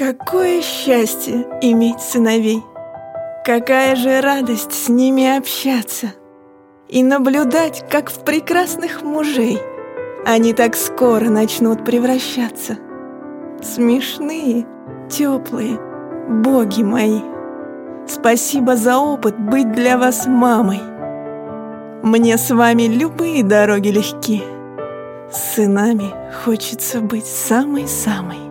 Какое счастье иметь сыновей! Какая же радость с ними общаться и наблюдать, как в прекрасных мужей они так скоро начнут превращаться. Смешные, теплые, боги мои. Спасибо за опыт быть для вас мамой. Мне с вами любые дороги легки. С сынами хочется быть самой-самой.